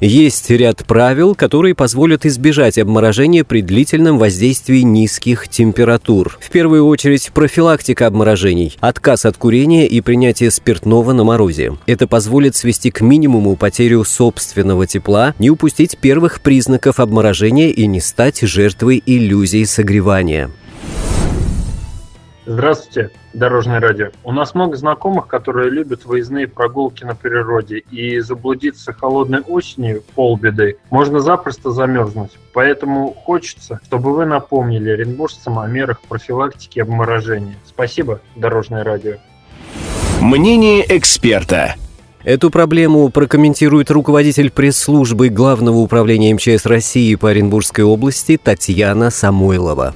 Есть ряд правил, которые позволят избежать обморожения при длительном воздействии низких температур. В первую очередь профилактика обморожений, отказ от курения и принятие спиртного на морозе. Это позволит свести к минимуму потерю собственного тепла, не упустить первых признаков обморожения и не стать жертвой иллюзий согревания. Здравствуйте, Дорожное радио. У нас много знакомых, которые любят выездные прогулки на природе, и заблудиться холодной осенью полбеды можно запросто замерзнуть. Поэтому хочется, чтобы вы напомнили оренбуржцам о мерах профилактики обморожения. Спасибо, Дорожное радио. Мнение эксперта. Эту проблему прокомментирует руководитель пресс-службы Главного управления МЧС России по Оренбургской области Татьяна Самойлова.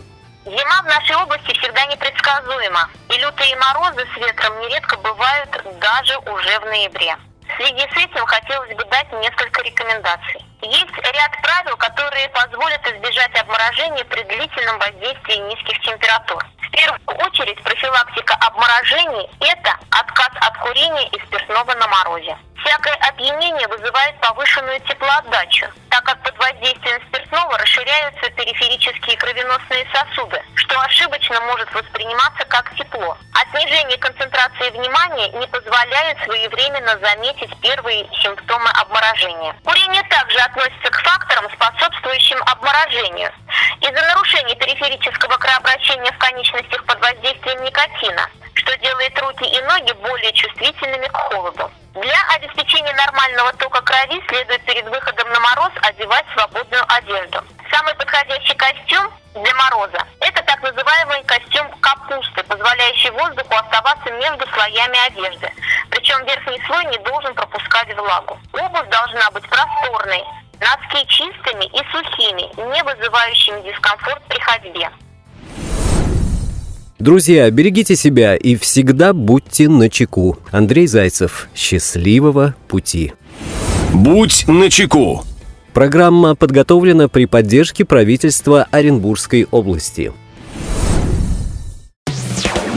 Зима в нашей области всегда непредсказуема, и лютые морозы с ветром нередко бывают даже уже в ноябре. В связи с этим хотелось бы дать несколько рекомендаций. Есть ряд правил, которые позволят избежать обморожения при длительном воздействии низких температур. В первую очередь профилактика обморожений – это отказ от курения и спиртного на морозе. Всякое опьянение вызывает повышенную теплоотдачу, так как под воздействием спиртного расширяются периферические кровеносные сосуды, что ошибочно может восприниматься как тепло. А снижение концентрации внимания не позволяет своевременно заметить первые симптомы обморожения. Курение также относится к факторам, способствующим обморожению. Из-за нарушения периферического кровообращения в конечностях под воздействием никотина, что делает руки и ноги более чувствительными к холоду. Для обеспечения нормального тока крови следует перед выходом на мороз одевать свободную одежду. Самый подходящий костюм для мороза – это так называемый костюм капусты, позволяющий воздуху оставаться между слоями одежды. Причем верхний слой не должен пропускать влагу. Обувь должна быть просторной, носки чистыми и сухими, не вызывающими дискомфорт при ходьбе. Друзья, берегите себя и всегда будьте начеку. Андрей Зайцев. Счастливого пути. Будь начеку. Программа подготовлена при поддержке правительства Оренбургской области.